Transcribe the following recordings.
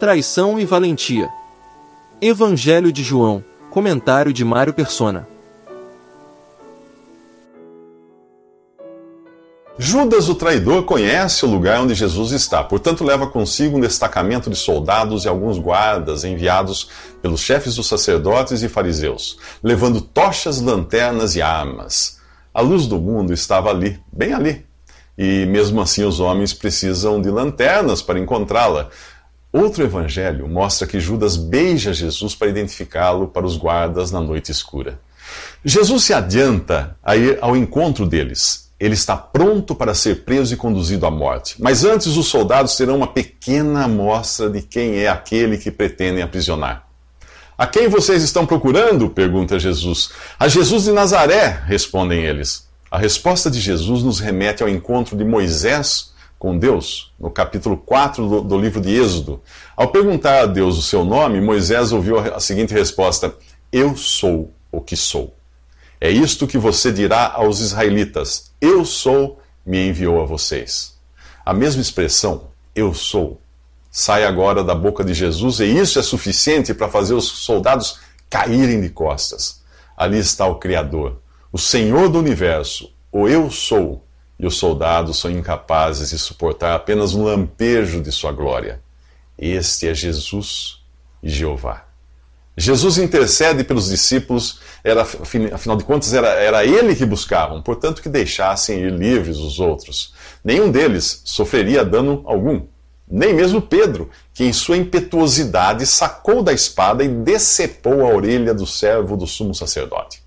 Traição e valentia. Evangelho de João, comentário de Mário Persona. Judas, o traidor, conhece o lugar onde Jesus está, portanto, leva consigo um destacamento de soldados e alguns guardas enviados pelos chefes dos sacerdotes e fariseus, levando tochas, lanternas e armas. A luz do mundo estava ali, bem ali. E mesmo assim, os homens precisam de lanternas para encontrá-la. Outro evangelho mostra que Judas beija Jesus para identificá-lo para os guardas na noite escura. Jesus se adianta a ir ao encontro deles ele está pronto para ser preso e conduzido à morte. Mas antes, os soldados terão uma pequena amostra de quem é aquele que pretendem aprisionar. A quem vocês estão procurando? pergunta Jesus. A Jesus de Nazaré, respondem eles. A resposta de Jesus nos remete ao encontro de Moisés com Deus, no capítulo 4 do, do livro de Êxodo. Ao perguntar a Deus o seu nome, Moisés ouviu a seguinte resposta: Eu sou o que sou. É isto que você dirá aos israelitas: Eu sou, me enviou a vocês. A mesma expressão, eu sou, sai agora da boca de Jesus e isso é suficiente para fazer os soldados caírem de costas. Ali está o Criador, o Senhor do universo, o eu sou, e os soldados são incapazes de suportar apenas um lampejo de sua glória. Este é Jesus e Jeová. Jesus intercede pelos discípulos, era, afinal de contas, era, era ele que buscavam, portanto, que deixassem ir livres os outros. Nenhum deles sofreria dano algum. Nem mesmo Pedro, que em sua impetuosidade sacou da espada e decepou a orelha do servo do sumo sacerdote.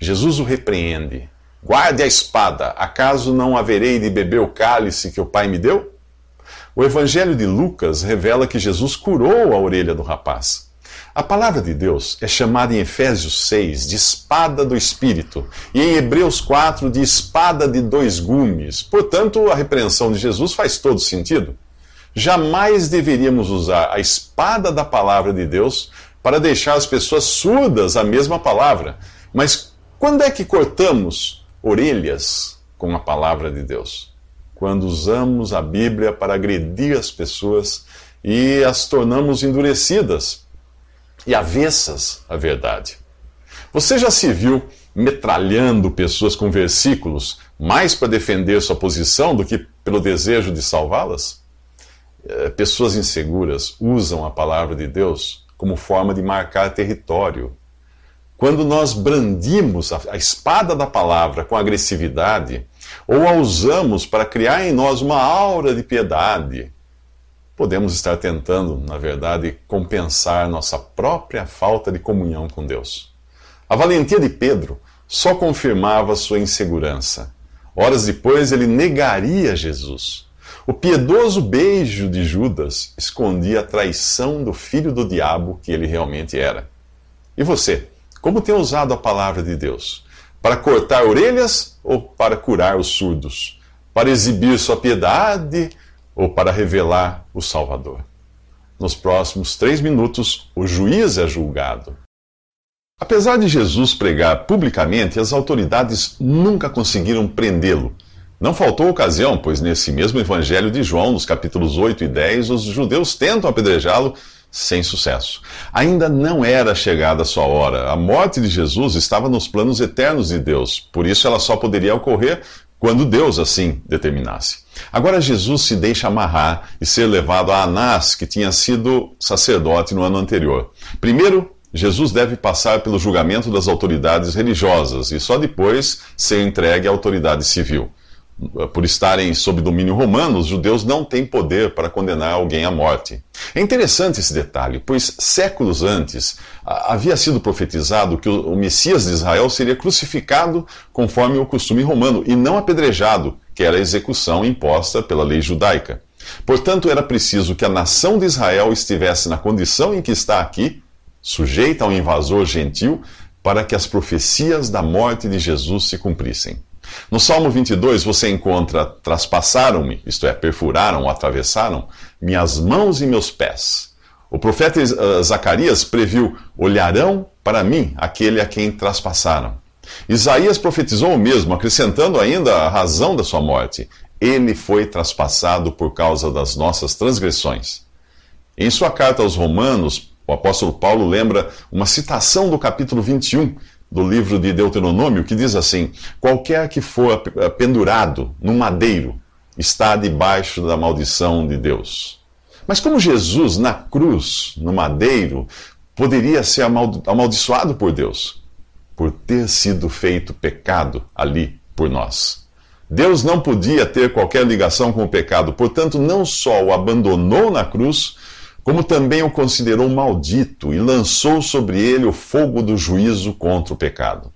Jesus o repreende. Guarde a espada, acaso não haverei de beber o cálice que o Pai me deu? O Evangelho de Lucas revela que Jesus curou a orelha do rapaz. A palavra de Deus é chamada em Efésios 6 de espada do Espírito e em Hebreus 4 de espada de dois gumes. Portanto, a repreensão de Jesus faz todo sentido. Jamais deveríamos usar a espada da palavra de Deus para deixar as pessoas surdas à mesma palavra. Mas quando é que cortamos orelhas com a palavra de Deus? Quando usamos a Bíblia para agredir as pessoas e as tornamos endurecidas e avessas à verdade. Você já se viu metralhando pessoas com versículos mais para defender sua posição do que pelo desejo de salvá-las? É, pessoas inseguras usam a palavra de Deus como forma de marcar território. Quando nós brandimos a espada da palavra com agressividade, ou a usamos para criar em nós uma aura de piedade, podemos estar tentando, na verdade, compensar nossa própria falta de comunhão com Deus. A valentia de Pedro só confirmava sua insegurança. Horas depois, ele negaria Jesus. O piedoso beijo de Judas escondia a traição do filho do diabo que ele realmente era. E você, como tem usado a palavra de Deus? Para cortar orelhas ou para curar os surdos? Para exibir sua piedade ou para revelar o Salvador. Nos próximos três minutos, o juiz é julgado. Apesar de Jesus pregar publicamente, as autoridades nunca conseguiram prendê-lo. Não faltou ocasião, pois nesse mesmo Evangelho de João, nos capítulos 8 e 10, os judeus tentam apedrejá-lo sem sucesso. Ainda não era chegada a sua hora. A morte de Jesus estava nos planos eternos de Deus, por isso ela só poderia ocorrer quando Deus assim determinasse. Agora Jesus se deixa amarrar e ser levado a Anás, que tinha sido sacerdote no ano anterior. Primeiro, Jesus deve passar pelo julgamento das autoridades religiosas e só depois ser entregue à autoridade civil. Por estarem sob domínio romano, os judeus não têm poder para condenar alguém à morte. É interessante esse detalhe, pois séculos antes havia sido profetizado que o Messias de Israel seria crucificado conforme o costume romano e não apedrejado, que era a execução imposta pela lei judaica. Portanto, era preciso que a nação de Israel estivesse na condição em que está aqui, sujeita ao invasor gentil, para que as profecias da morte de Jesus se cumprissem. No Salmo 22 você encontra: Traspassaram-me, isto é, perfuraram atravessaram, minhas mãos e meus pés. O profeta eh, Zacarias previu: Olharão para mim aquele a quem traspassaram. Isaías profetizou o mesmo, acrescentando ainda a razão da sua morte: Ele foi traspassado por causa das nossas transgressões. Em sua carta aos Romanos, o apóstolo Paulo lembra uma citação do capítulo 21 do livro de Deuteronômio que diz assim: Qualquer que for pendurado no madeiro está debaixo da maldição de Deus. Mas como Jesus, na cruz, no madeiro, poderia ser amaldiçoado por Deus? Por ter sido feito pecado ali por nós. Deus não podia ter qualquer ligação com o pecado, portanto, não só o abandonou na cruz, como também o considerou maldito e lançou sobre ele o fogo do juízo contra o pecado.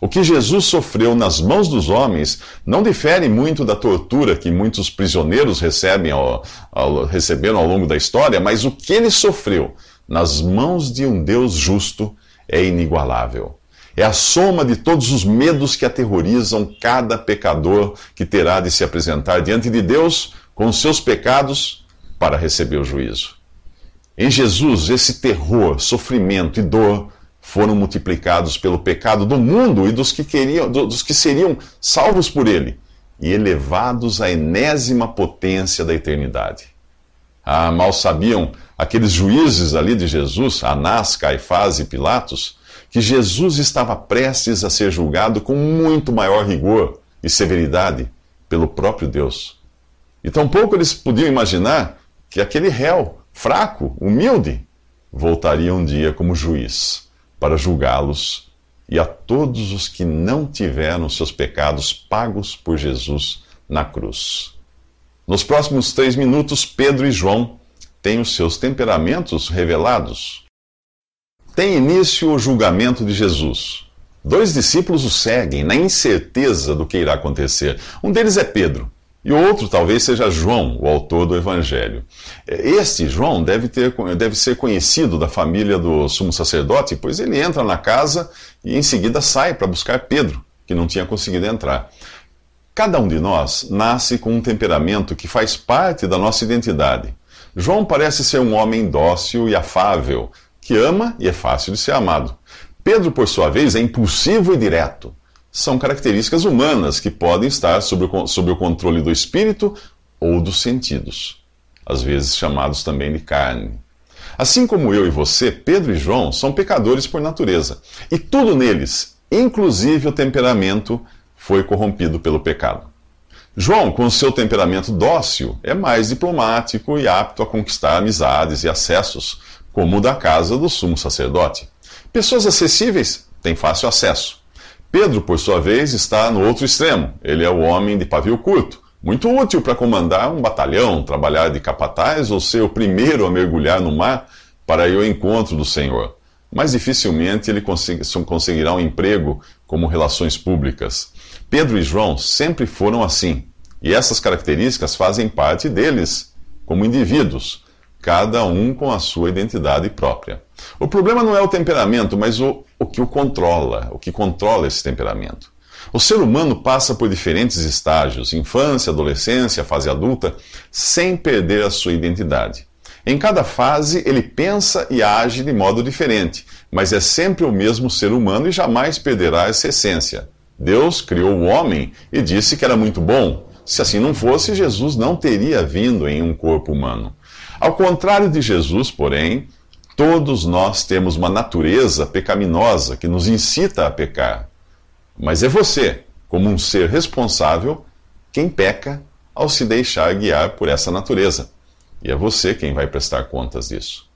O que Jesus sofreu nas mãos dos homens não difere muito da tortura que muitos prisioneiros recebem ao, ao, receberam ao longo da história, mas o que ele sofreu nas mãos de um Deus justo é inigualável. É a soma de todos os medos que aterrorizam cada pecador que terá de se apresentar diante de Deus com seus pecados para receber o juízo. Em Jesus, esse terror, sofrimento e dor foram multiplicados pelo pecado do mundo e dos que, queriam, dos que seriam salvos por ele e elevados à enésima potência da eternidade. Ah, mal sabiam aqueles juízes ali de Jesus, Anás, Caifás e Pilatos, que Jesus estava prestes a ser julgado com muito maior rigor e severidade pelo próprio Deus. E tampouco eles podiam imaginar que aquele réu fraco, humilde, voltaria um dia como juiz para julgá-los e a todos os que não tiveram seus pecados pagos por Jesus na cruz. Nos próximos três minutos, Pedro e João têm os seus temperamentos revelados. Tem início o julgamento de Jesus. Dois discípulos o seguem na incerteza do que irá acontecer. Um deles é Pedro. E outro talvez seja João, o autor do Evangelho. Este João deve, ter, deve ser conhecido da família do sumo sacerdote, pois ele entra na casa e em seguida sai para buscar Pedro, que não tinha conseguido entrar. Cada um de nós nasce com um temperamento que faz parte da nossa identidade. João parece ser um homem dócil e afável, que ama e é fácil de ser amado. Pedro, por sua vez, é impulsivo e direto são características humanas que podem estar sob o, sob o controle do espírito ou dos sentidos, às vezes chamados também de carne. Assim como eu e você, Pedro e João são pecadores por natureza, e tudo neles, inclusive o temperamento, foi corrompido pelo pecado. João, com seu temperamento dócil, é mais diplomático e apto a conquistar amizades e acessos, como o da casa do sumo sacerdote. Pessoas acessíveis têm fácil acesso. Pedro, por sua vez, está no outro extremo. Ele é o homem de pavio curto, muito útil para comandar um batalhão, trabalhar de capataz ou ser o primeiro a mergulhar no mar para ir ao encontro do Senhor. Mas dificilmente ele conseguirá um emprego como relações públicas. Pedro e João sempre foram assim, e essas características fazem parte deles como indivíduos, cada um com a sua identidade própria. O problema não é o temperamento, mas o, o que o controla, o que controla esse temperamento. O ser humano passa por diferentes estágios, infância, adolescência, fase adulta, sem perder a sua identidade. Em cada fase, ele pensa e age de modo diferente, mas é sempre o mesmo ser humano e jamais perderá essa essência. Deus criou o homem e disse que era muito bom. Se assim não fosse, Jesus não teria vindo em um corpo humano. Ao contrário de Jesus, porém, Todos nós temos uma natureza pecaminosa que nos incita a pecar. Mas é você, como um ser responsável, quem peca ao se deixar guiar por essa natureza. E é você quem vai prestar contas disso.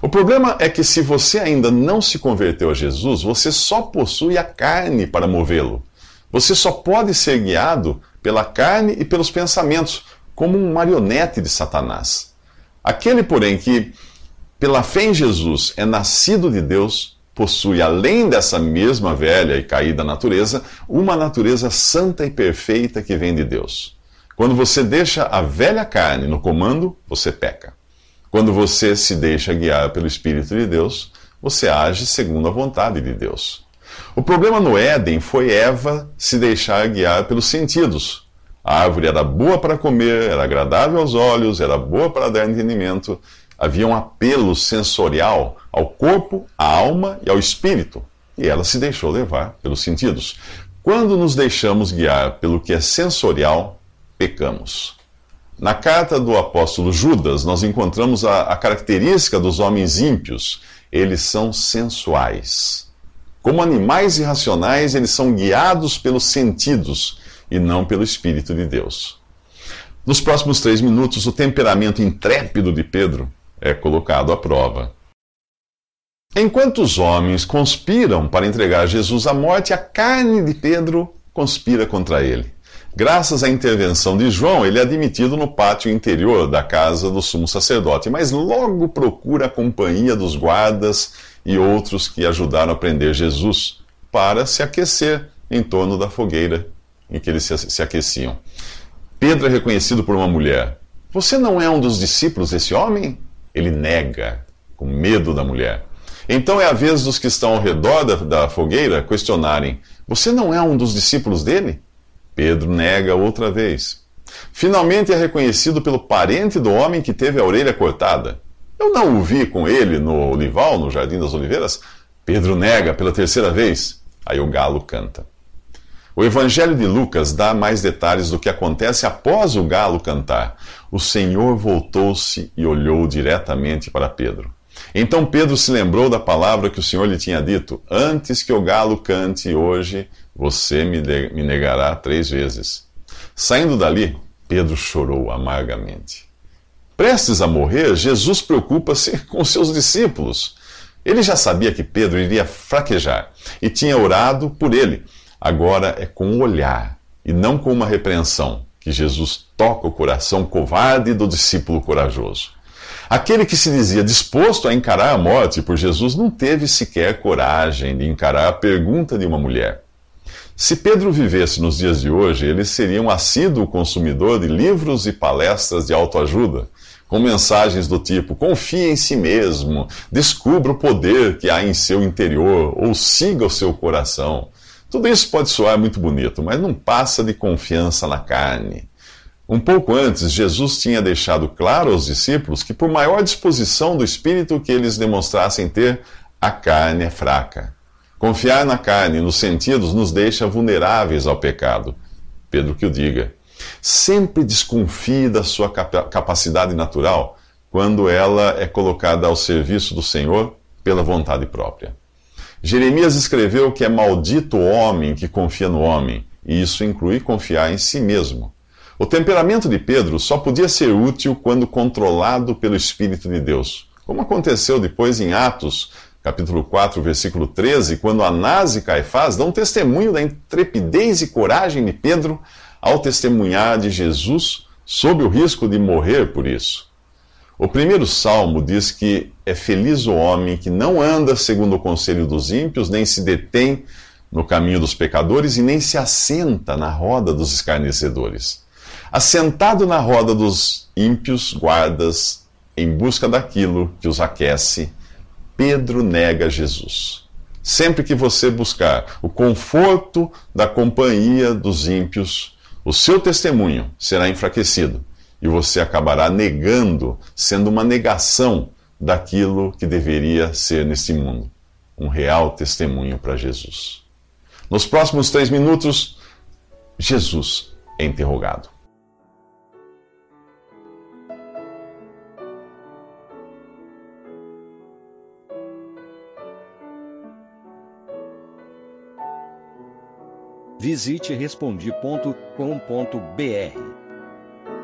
O problema é que se você ainda não se converteu a Jesus, você só possui a carne para movê-lo. Você só pode ser guiado pela carne e pelos pensamentos, como um marionete de Satanás. Aquele, porém, que pela fé em Jesus, é nascido de Deus, possui, além dessa mesma velha e caída natureza, uma natureza santa e perfeita que vem de Deus. Quando você deixa a velha carne no comando, você peca. Quando você se deixa guiar pelo Espírito de Deus, você age segundo a vontade de Deus. O problema no Éden foi Eva se deixar guiar pelos sentidos. A árvore era boa para comer, era agradável aos olhos, era boa para dar entendimento, havia um apelo sensorial ao corpo, à alma e ao espírito, e ela se deixou levar pelos sentidos. Quando nos deixamos guiar pelo que é sensorial, pecamos. Na carta do apóstolo Judas, nós encontramos a, a característica dos homens ímpios: eles são sensuais. Como animais irracionais, eles são guiados pelos sentidos e não pelo Espírito de Deus. Nos próximos três minutos, o temperamento intrépido de Pedro é colocado à prova. Enquanto os homens conspiram para entregar Jesus à morte, a carne de Pedro conspira contra ele. Graças à intervenção de João, ele é admitido no pátio interior da casa do sumo sacerdote, mas logo procura a companhia dos guardas e outros que ajudaram a prender Jesus para se aquecer em torno da fogueira em que eles se aqueciam. Pedro é reconhecido por uma mulher. Você não é um dos discípulos desse homem? Ele nega, com medo da mulher. Então é a vez dos que estão ao redor da, da fogueira questionarem: Você não é um dos discípulos dele? Pedro nega outra vez. Finalmente é reconhecido pelo parente do homem que teve a orelha cortada. Eu não o vi com ele no olival, no Jardim das Oliveiras. Pedro nega pela terceira vez. Aí o galo canta. O Evangelho de Lucas dá mais detalhes do que acontece após o galo cantar. O Senhor voltou-se e olhou diretamente para Pedro. Então Pedro se lembrou da palavra que o Senhor lhe tinha dito: Antes que o galo cante hoje, você me, negará três vezes. Saindo dali, Pedro chorou amargamente. Prestes a morrer, Jesus preocupa-se com seus discípulos. Ele já sabia que Pedro iria fraquejar e tinha orado por ele. Agora é com o olhar e não com uma repreensão que Jesus toca o coração covarde do discípulo corajoso. Aquele que se dizia disposto a encarar a morte por Jesus não teve sequer coragem de encarar a pergunta de uma mulher. Se Pedro vivesse nos dias de hoje, ele seria um assíduo consumidor de livros e palestras de autoajuda, com mensagens do tipo: confie em si mesmo, descubra o poder que há em seu interior, ou siga o seu coração. Tudo isso pode soar muito bonito, mas não passa de confiança na carne. Um pouco antes, Jesus tinha deixado claro aos discípulos que, por maior disposição do espírito que eles demonstrassem ter, a carne é fraca. Confiar na carne, nos sentidos, nos deixa vulneráveis ao pecado. Pedro que o diga. Sempre desconfie da sua capacidade natural quando ela é colocada ao serviço do Senhor pela vontade própria. Jeremias escreveu que é maldito o homem que confia no homem, e isso inclui confiar em si mesmo. O temperamento de Pedro só podia ser útil quando controlado pelo Espírito de Deus, como aconteceu depois em Atos, capítulo 4, versículo 13, quando Anás e Caifás dão testemunho da intrepidez e coragem de Pedro ao testemunhar de Jesus sob o risco de morrer por isso. O primeiro salmo diz que é feliz o homem que não anda segundo o conselho dos ímpios, nem se detém no caminho dos pecadores e nem se assenta na roda dos escarnecedores. Assentado na roda dos ímpios guardas, em busca daquilo que os aquece, Pedro nega Jesus. Sempre que você buscar o conforto da companhia dos ímpios, o seu testemunho será enfraquecido e você acabará negando, sendo uma negação daquilo que deveria ser neste mundo um real testemunho para Jesus. Nos próximos três minutos, Jesus é interrogado. Visite respondi.com.br